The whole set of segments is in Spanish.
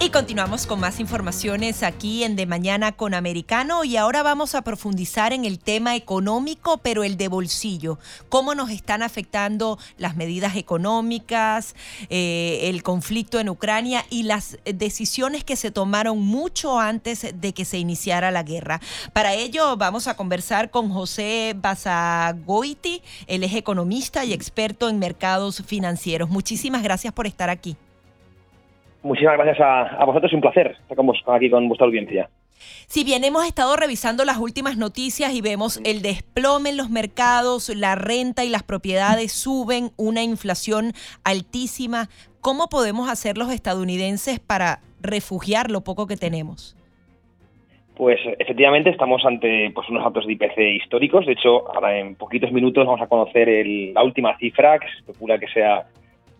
Y continuamos con más informaciones aquí en De Mañana con Americano y ahora vamos a profundizar en el tema económico, pero el de bolsillo. ¿Cómo nos están afectando las medidas económicas, eh, el conflicto en Ucrania y las decisiones que se tomaron mucho antes de que se iniciara la guerra? Para ello vamos a conversar con José Basagoiti, él es economista y experto en mercados financieros. Muchísimas gracias por estar aquí. Muchísimas gracias a, vosotros, un placer estar aquí con vuestra audiencia. Si bien hemos estado revisando las últimas noticias y vemos el desplome en los mercados, la renta y las propiedades suben, una inflación altísima, ¿cómo podemos hacer los estadounidenses para refugiar lo poco que tenemos? Pues efectivamente estamos ante pues, unos datos de IPC históricos. De hecho, ahora en poquitos minutos vamos a conocer la última cifra, que se especula que sea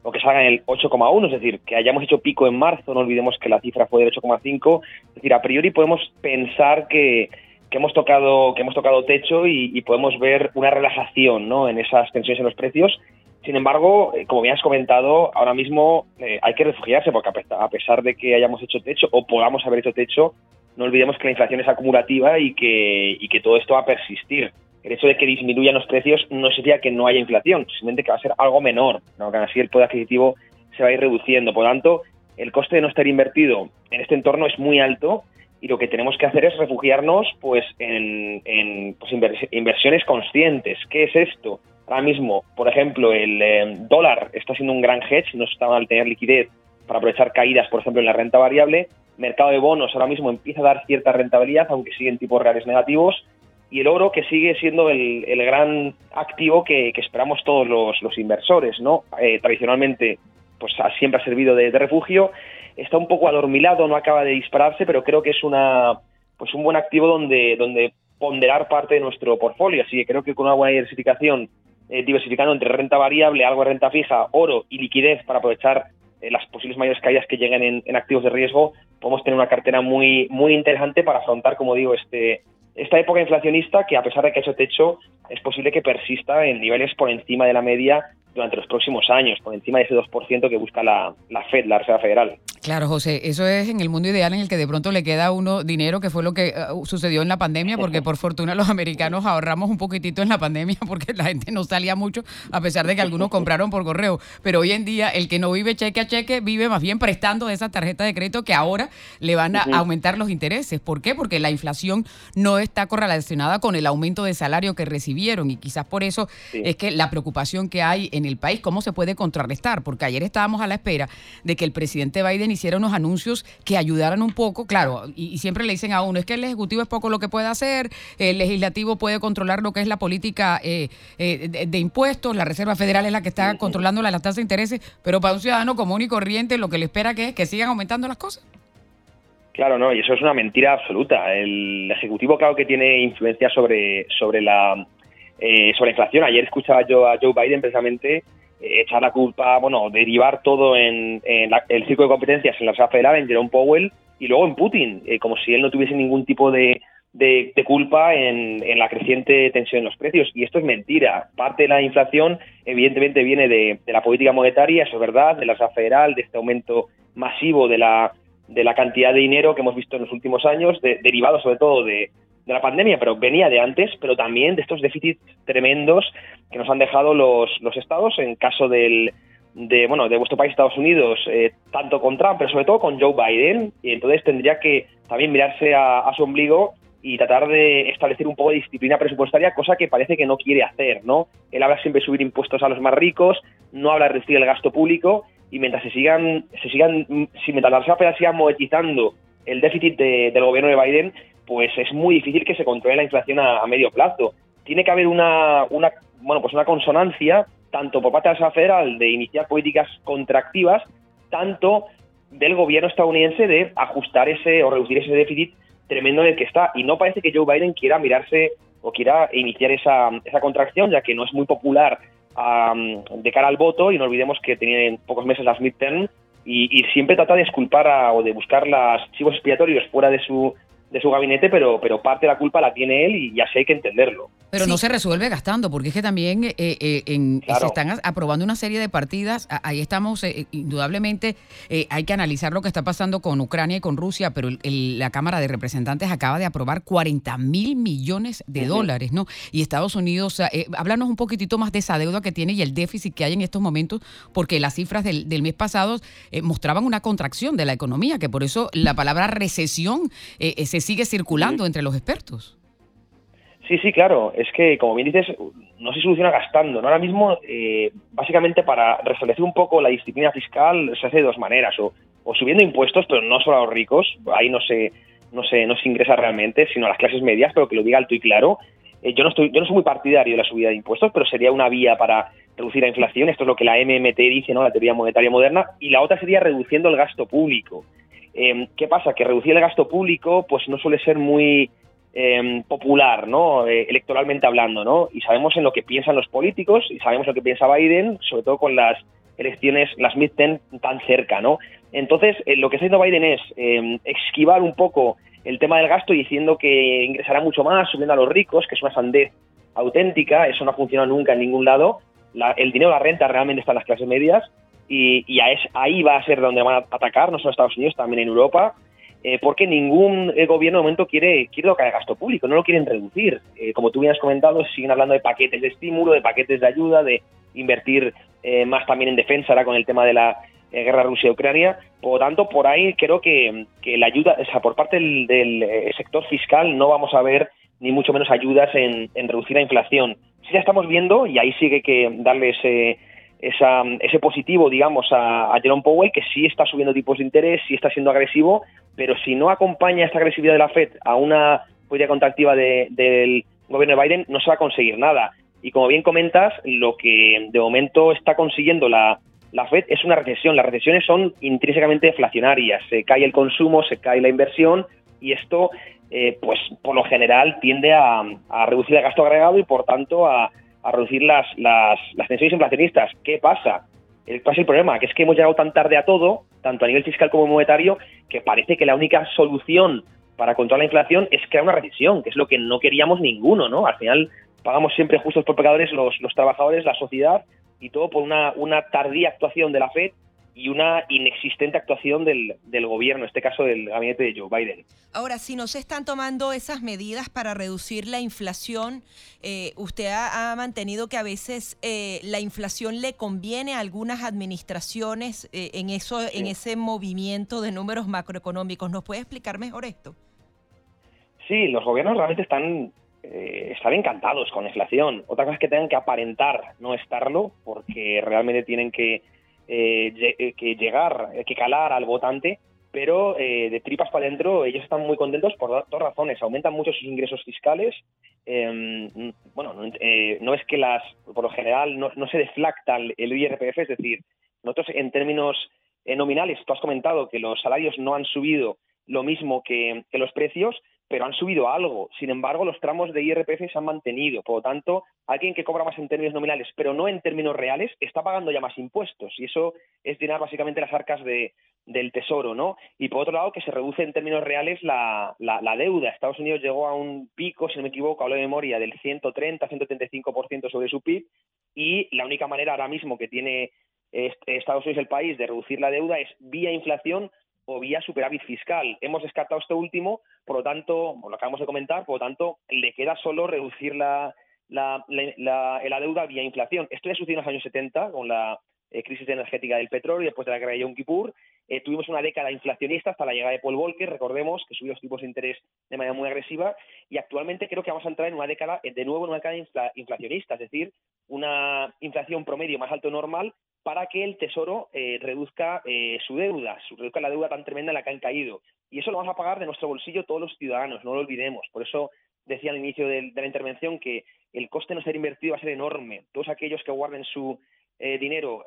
o que salga en el 8,1, es decir, que hayamos hecho pico en marzo, no olvidemos que la cifra fue del 8,5, es decir, a priori podemos pensar que, hemos tocado que hemos tocado techo y, podemos ver una relajación ¿no? en esas tensiones en los precios. Sin embargo, eh, como bien has comentado, ahora mismo eh, hay que refugiarse porque a pesar de que hayamos hecho techo o podamos haber hecho techo, no olvidemos que la inflación es acumulativa y que, y que todo esto va a persistir el hecho de que disminuyan los precios no sería que no haya inflación, simplemente que va a ser algo menor, ¿no? que así el poder adquisitivo se va a ir reduciendo. Por lo tanto, el coste de no estar invertido en este entorno es muy alto y lo que tenemos que hacer es refugiarnos pues, en, pues, inversiones conscientes. ¿Qué es esto? Ahora mismo, por ejemplo, el eh, dólar está siendo un gran hedge, no está mal tener liquidez para aprovechar caídas, por ejemplo, en la renta variable. Mercado de bonos ahora mismo empieza a dar cierta rentabilidad, aunque siguen tipos reales negativos y el oro que sigue siendo el, gran activo que, esperamos todos los, inversores, ¿no? Eh, tradicionalmente, pues siempre ha servido de, refugio, está un poco adormilado, no acaba de dispararse, pero creo que es una, pues un buen activo donde, donde ponderar parte de nuestro portfolio, así que creo que con una buena diversificación, eh, diversificando entre renta variable, algo de renta fija, oro y liquidez para aprovechar eh, las posibles mayores caídas que lleguen en, en, activos de riesgo, podemos tener una cartera muy, muy interesante para afrontar, como digo, este, esta época inflacionista que a pesar de que ha hecho techo es posible que persista en niveles por encima de la media durante los próximos años, por encima de ese 2% que busca la, la Fed, la Reserva Federal. Claro, José, eso es en el mundo ideal en el que de pronto le queda a uno dinero, que fue lo que uh, sucedió en la pandemia, porque por fortuna los americanos ahorramos un poquitito en la pandemia porque la gente no salía mucho, a pesar de que algunos compraron por correo. Pero hoy en día el que no vive cheque a cheque vive más bien prestando de esa tarjeta de crédito que ahora le van a aumentar los intereses. ¿Por qué? Porque la inflación no está correlacionada con el aumento de salario que recibieron y quizás por eso es que la preocupación que hay en el país, ¿cómo se puede contrarrestar? Porque ayer estábamos a la espera de que el presidente Biden hiciera unos anuncios que ayudaran un poco, claro, y, siempre le dicen a uno, es que el Ejecutivo es poco lo que puede hacer, el Legislativo puede controlar lo que es la política eh, eh, de, impuestos, la Reserva Federal es la que está controlando la, tasa de intereses, pero para un ciudadano común y corriente lo que le espera que es que sigan aumentando las cosas. Claro, no, y eso es una mentira absoluta. El Ejecutivo, claro que tiene influencia sobre, sobre la eh, sobre la inflación. Ayer escuchaba yo a Joe Biden precisamente echar la culpa, bueno, derivar todo en, el circo de competencias en la Reserva Federal, en Jerome Powell y luego en Putin, eh, como si él no tuviese ningún tipo de, de, culpa en, la creciente tensión en los precios. Y esto es mentira. Parte de la inflación, evidentemente, viene de, la política monetaria, eso es verdad, de la Reserva Federal, de este aumento masivo de la, de la cantidad de dinero que hemos visto en los últimos años, derivado sobre todo de, de la pandemia, pero venía de antes, pero también de estos déficits tremendos que nos han dejado los, los estados en caso del, de, bueno, de vuestro país, Estados Unidos, eh, tanto con Trump, pero sobre todo con Joe Biden, y entonces tendría que también mirarse a, su ombligo y tratar de establecer un poco de disciplina presupuestaria, cosa que parece que no quiere hacer, ¿no? Él habla siempre de subir impuestos a los más ricos, no habla de reducir el gasto público, y mientras se sigan, se sigan, si mientras la siga monetizando el déficit del gobierno de Biden, pues es muy difícil que se controle la inflación a, medio plazo. Tiene que haber una, una, bueno, pues una consonancia tanto por parte de la Reserva Federal de iniciar políticas contractivas, tanto del gobierno estadounidense de ajustar ese o reducir ese déficit tremendo en el que está. Y no parece que Joe Biden quiera mirarse o quiera iniciar esa, esa contracción, ya que no es muy popular de cara al voto y no olvidemos que tienen pocos meses las midterm y, siempre trata de esculpar o de buscar los chivos expiatorios fuera de su de su gabinete, pero, pero parte de la culpa la tiene él y ya sé hay que entenderlo. Pero no se resuelve gastando, porque es que también eh, eh, en, se están aprobando una serie de partidas, ahí estamos, eh, indudablemente hay que analizar lo que está pasando con Ucrania y con Rusia, pero la Cámara de Representantes acaba de aprobar 40 mil millones de dólares, ¿no? Y Estados Unidos, háblanos un poquitito más de esa deuda que tiene y el déficit que hay en estos momentos, porque las cifras del, del mes pasado mostraban una contracción de la economía, que por eso la palabra recesión se sigue circulando entre los expertos. Sí, sí, claro. Es que, como bien dices, no se soluciona gastando. ¿no? Ahora mismo, eh, básicamente, para restablecer un poco la disciplina fiscal se hace de dos maneras. O, subiendo impuestos, pero no solo a los ricos, ahí no se, no se, no se ingresa realmente, sino a las clases medias, pero que lo diga alto y claro. Eh, yo, no estoy, yo no soy muy partidario de la subida de impuestos, pero sería una vía para reducir la inflación. Esto es lo que la MMT dice, ¿no? la teoría monetaria moderna. Y la otra sería reduciendo el gasto público. Eh, ¿Qué pasa? Que reducir el gasto público pues no suele ser muy Em, popular, ¿no? Eh, electoralmente hablando, ¿no? Y sabemos en lo que piensan los políticos y sabemos lo que piensa Biden, sobre todo con las elecciones, las midterm tan cerca, ¿no? Entonces, eh, lo que está haciendo Biden es em, esquivar un poco el tema del gasto diciendo que ingresará mucho más, subiendo a los ricos, que es una sandez auténtica, eso no ha funcionado nunca en ningún lado. el dinero, la renta realmente está en las clases medias y, y ahí va a ser donde van a atacar, no solo Estados Unidos, también en Europa eh, porque ningún eh, gobierno de momento quiere, quiere tocar el gasto público, no lo quieren reducir. Eh, como tú bien has comentado, siguen hablando de paquetes de estímulo, de paquetes de ayuda, de invertir más también en defensa ahora con el tema de la guerra Rusia-Ucrania. Por lo tanto, por ahí creo que, la ayuda, o sea, por parte del, sector fiscal no vamos a ver ni mucho menos ayudas en, reducir la inflación. Sí ya estamos viendo, y ahí sigue que darle ese, ese positivo, digamos, a, a Jerome Powell, que sí está subiendo tipos de interés, sí está siendo agresivo, pero si no acompaña esta agresividad de la Fed a una política contractiva del gobierno de Biden, no se va a conseguir nada. Y como bien comentas, lo que de momento está consiguiendo la, Fed es una recesión. Las recesiones son intrínsecamente deflacionarias. Se cae el consumo, se cae la inversión y esto, eh, pues por lo general, tiende a, reducir el gasto agregado y por tanto a, reducir las, las, tensiones inflacionistas. ¿Qué pasa? ¿Cuál es el problema? Que es que hemos llegado tan tarde a todo, tanto a nivel fiscal como monetario, que parece que la única solución para controlar la inflación es crear una recesión, que es lo que no queríamos ninguno, ¿no? Al final pagamos siempre justos por pecadores los, los trabajadores, la sociedad, y todo por una, una tardía actuación de la FED y una inexistente actuación del, del, gobierno, en este caso del gabinete de Joe Biden. Ahora, si no se están tomando esas medidas para reducir la inflación, eh, usted ha, mantenido que a veces eh, la inflación le conviene a algunas administraciones eh, en, eso, en ese movimiento de números macroeconómicos. ¿Nos puede explicar mejor esto? Sí, los gobiernos realmente están están encantados con la inflación. Otra cosa es que tengan que aparentar no estarlo, porque realmente tienen que eh, eh, que llegar, eh, que calar al votante, pero de tripas para adentro ellos están muy contentos por dos razones. Aumentan mucho sus ingresos fiscales. Em, bueno, no, es que las, por lo general, no, se deflacta el IRPF, es decir, nosotros en términos nominales, tú has comentado que los salarios no han subido lo mismo que los precios, pero han subido algo. Sin embargo, los tramos de IRPF se han mantenido. Por lo tanto, alguien que cobra más en términos nominales, pero no en términos reales, está pagando ya más impuestos. Y eso es llenar básicamente las arcas de, del tesoro, ¿no? Y por otro lado, que se reduce en términos reales la, la, deuda. Estados Unidos llegó a un pico, si no me equivoco, hablo de memoria, del 130-135% sobre su PIB. Y la única manera ahora mismo que tiene Estados Unidos, el país, de reducir la deuda es vía inflación o vía superávit fiscal. Hemos descartado este último, por lo tanto, lo acabamos de comentar, por lo tanto, le queda solo reducir la, la, la, deuda vía inflación. Esto ya sucedió en los años 70 con la eh, crisis energética del petróleo y después de la guerra de Yom Kippur. Eh, tuvimos una década inflacionista hasta la llegada de Paul Volcker, recordemos que subió los tipos de interés de manera muy agresiva y actualmente creo que vamos a entrar en una década, de nuevo en una década inflacionista, es decir, una inflación promedio más alto normal para que el Tesoro eh, reduzca eh, su deuda, reduzca la deuda tan tremenda en la que han caído. Y eso lo vamos a pagar de nuestro bolsillo todos los ciudadanos, no lo olvidemos. Por eso decía al inicio de, la intervención que el coste de no ser invertido va a ser enorme. Todos aquellos que guarden su eh, dinero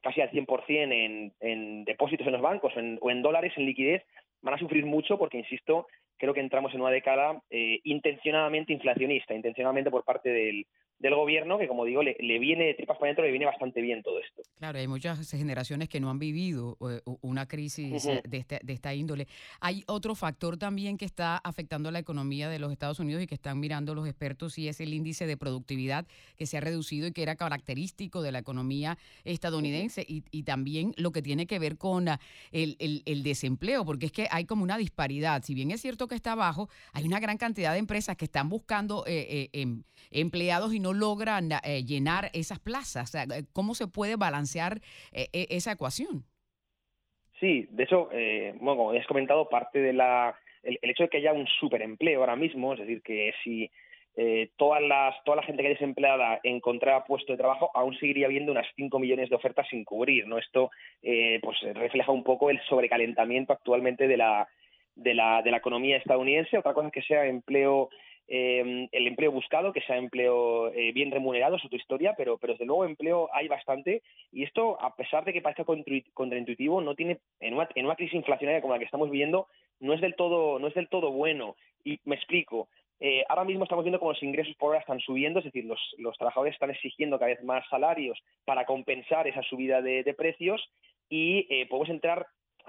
casi al 100% en, en depósitos en los bancos o en dólares, en liquidez, van a sufrir mucho porque, insisto, creo que entramos en una década intencionadamente inflacionista, intencionadamente por parte del, del gobierno que, como digo, le, viene de tripas para adentro, le viene bastante bien todo esto. Claro, hay muchas generaciones que no han vivido eh, una crisis de, este, de esta índole. Hay otro factor también que está afectando la economía de los Estados Unidos y que están mirando los expertos y es el índice de productividad que se ha reducido y que era característico de la economía estadounidense y, y también lo que tiene que ver con ah, el, el, desempleo, porque es que hay como una disparidad. Si bien es cierto que está bajo, hay una gran cantidad de empresas que están buscando eh, eh, em, empleados y no logran eh, llenar esas plazas. ¿Cómo se puede balancear eh, esa ecuación? Sí, de hecho, eh, bueno, como has comentado, parte de la el, hecho de que haya un superempleo ahora mismo, es decir, que si todas las, toda la gente que es desempleada encontrara puesto de trabajo, aún seguiría habiendo unas 5 millones de ofertas sin cubrir. ¿no? Esto pues refleja un poco el sobrecalentamiento actualmente de la, de la, de la economía estadounidense. Otra cosa es que sea empleo eh, el empleo buscado, que sea empleo eh, bien remunerado, es otra historia, pero, pero desde luego empleo hay bastante y esto, a pesar de que parezca contraintuitivo, no tiene, en una, en una crisis inflacionaria como la que estamos viviendo, no es del todo, no es del todo bueno. Y me explico. Eh, ahora mismo estamos viendo cómo los ingresos por hora están subiendo, es decir, los, los trabajadores están exigiendo cada vez más salarios para compensar esa subida de, de precios y podemos entrar,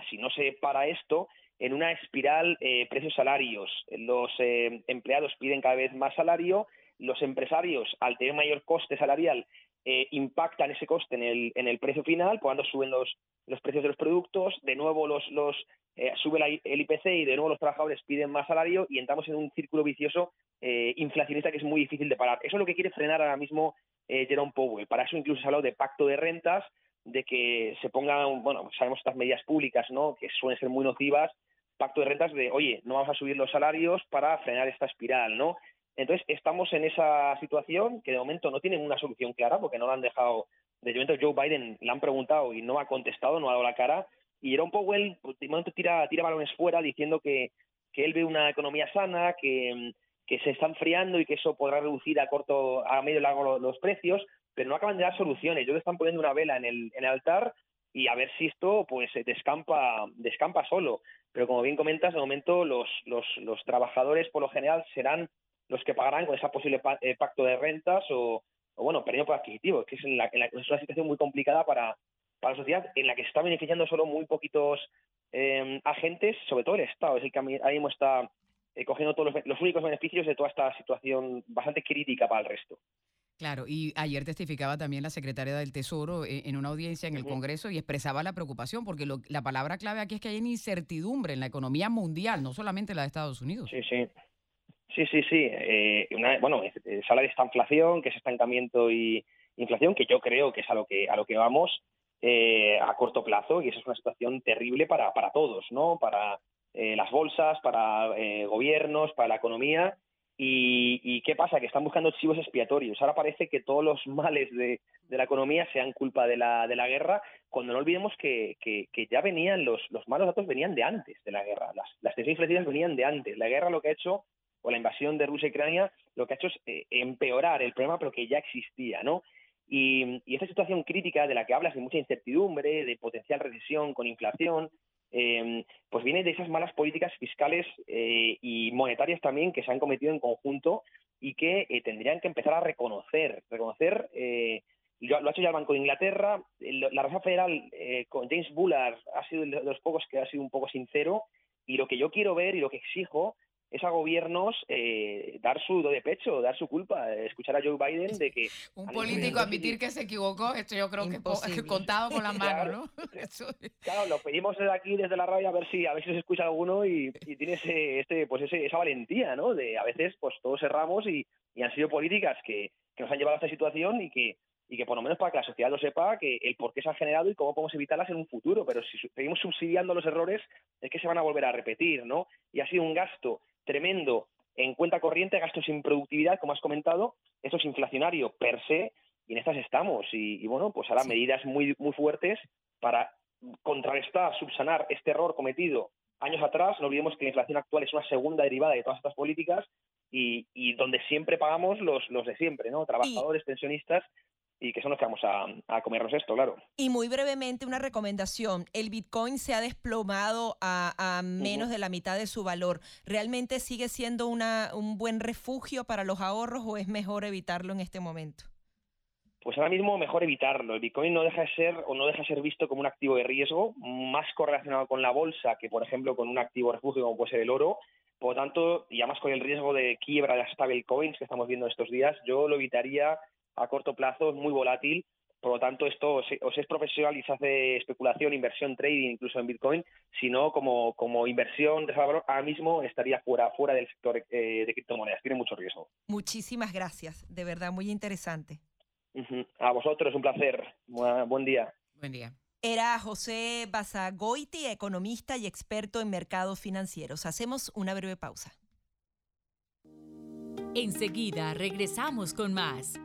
si no se para esto, en una espiral eh, precios-salarios. Los eh, empleados piden cada vez más salario, los empresarios, al tener mayor coste salarial, eh, impactan ese coste en el, en el precio final, cuando suben los, los precios de los productos, de nuevo los, los sube el IPC y de nuevo los trabajadores piden más salario y entramos en un círculo vicioso inflacionista que es muy difícil de parar. Eso es lo que quiere frenar ahora mismo Jerome Powell. Para eso incluso se ha hablado de pacto de rentas, de que se pongan, bueno, sabemos estas medidas públicas, ¿no? Que suelen ser muy nocivas, pacto de rentas de, oye, no vamos a subir los salarios para frenar esta espiral, ¿no? Entonces, estamos en esa situación que de momento no tienen una solución clara porque no la han dejado, de momento Joe Biden le han preguntado y no ha contestado, no ha dado la cara, y Jerome Powell pues, de momento tira, tira balones fuera diciendo que, que él ve una economía sana, que, que se está enfriando y que eso podrá reducir a corto, a medio y largo los, precios, pero no acaban de dar soluciones. Ellos están poniendo una vela en el, en el altar y a ver si esto pues descampa, descampa solo. Pero como bien comentas, de momento los, trabajadores por lo general serán los que pagarán con ese posible eh, pacto de rentas o, bueno, periodo por adquisitivo, que es, una situación muy complicada para, la sociedad en la que se está beneficiando solo muy poquitos em, agentes, sobre todo el Estado, es el que ahí mismo está eh, cogiendo todos los únicos beneficios de toda esta situación bastante crítica para el resto. Claro, y ayer testificaba también la secretaria del Tesoro eh, en una audiencia en el Congreso y expresaba la preocupación, porque la palabra clave aquí es que hay una incertidumbre en la economía mundial, no solamente la de Estados Unidos. Sí, sí. Sí, sí, sí. Eh, bueno, se habla de esta inflación, que es estancamiento y inflación, que yo creo que es a lo que, a lo que vamos eh, a corto plazo y esa es una situación terrible para, para todos, ¿no? Para las bolsas, para gobiernos, para la economía y, qué pasa? Que están buscando chivos expiatorios. Ahora parece que todos los males de, la economía sean culpa de la, de la guerra, cuando no olvidemos que, ya venían, los, los, malos datos venían de antes de la guerra. Las, las tensiones inflacionarias venían de antes. La guerra lo que ha hecho, o la invasión de Rusia y Ucrania, lo que ha hecho es eh, empeorar el problema, pero que ya existía, ¿no? Y, y esta situación crítica de la que hablas, de mucha incertidumbre, de potencial recesión con inflación, eh, pues viene de esas malas políticas fiscales eh, y monetarias también que se han cometido en conjunto y que eh, tendrían que empezar a reconocer, reconocer, eh, lo, ha hecho ya el Banco de Inglaterra, la Reserva Federal con James Bullard ha sido de los pocos que ha sido un poco sincero y lo que yo quiero ver y lo que exijo es a gobiernos eh, dar su do de pecho, dar su culpa, escuchar a Joe Biden de que... Un político admitir que se equivocó, esto yo creo que es contado con las manos, ¿no? claro, lo pedimos desde aquí, desde la radio, a ver si a ver si se escucha alguno y, tiene ese, este, pues ese, esa valentía, ¿no? De a veces pues todos cerramos y, y han sido políticas que, que nos han llevado a esta situación y que y que por lo menos para que la sociedad lo sepa que el por qué se han generado y cómo podemos evitarlas en un futuro. Pero si seguimos subsidiando los errores, es que se van a volver a repetir, ¿no? Y ha sido un gasto tremendo en cuenta corriente, gastos sin productividad, como has comentado, eso es inflacionario per se, y en estas estamos. Y, bueno, pues ahora medidas muy, muy fuertes para contrarrestar, subsanar este error cometido años atrás. No olvidemos que la inflación actual es una segunda derivada de todas estas políticas y, donde siempre pagamos los, los de siempre, ¿no? Trabajadores, pensionistas y que son los que vamos a, comernos esto, claro. Y muy brevemente una recomendación, el Bitcoin se ha desplomado a, menos de la mitad de su valor. ¿Realmente sigue siendo una, un buen refugio para los ahorros o es mejor evitarlo en este momento? Pues ahora mismo mejor evitarlo. El Bitcoin no deja de ser o no deja de ser visto como un activo de riesgo, más correlacionado con la bolsa que, por ejemplo, con un activo refugio como puede ser el oro. Por lo tanto, y además con el riesgo de quiebra de las stablecoins que estamos viendo estos días, yo lo evitaría a corto plazo, es muy volátil. Por lo tanto, esto o se, es profesional y se hace especulación, inversión, trading, incluso en Bitcoin, sino como, como inversión de valor, ahora mismo estaría fuera, fuera del sector eh, de criptomonedas. Tiene mucho riesgo. Muchísimas gracias, de verdad, muy interesante. A vosotros, un placer. Buen día. Buen día. Era José Basagoiti, economista y experto en mercados financieros. Hacemos una breve pausa. Enseguida regresamos con más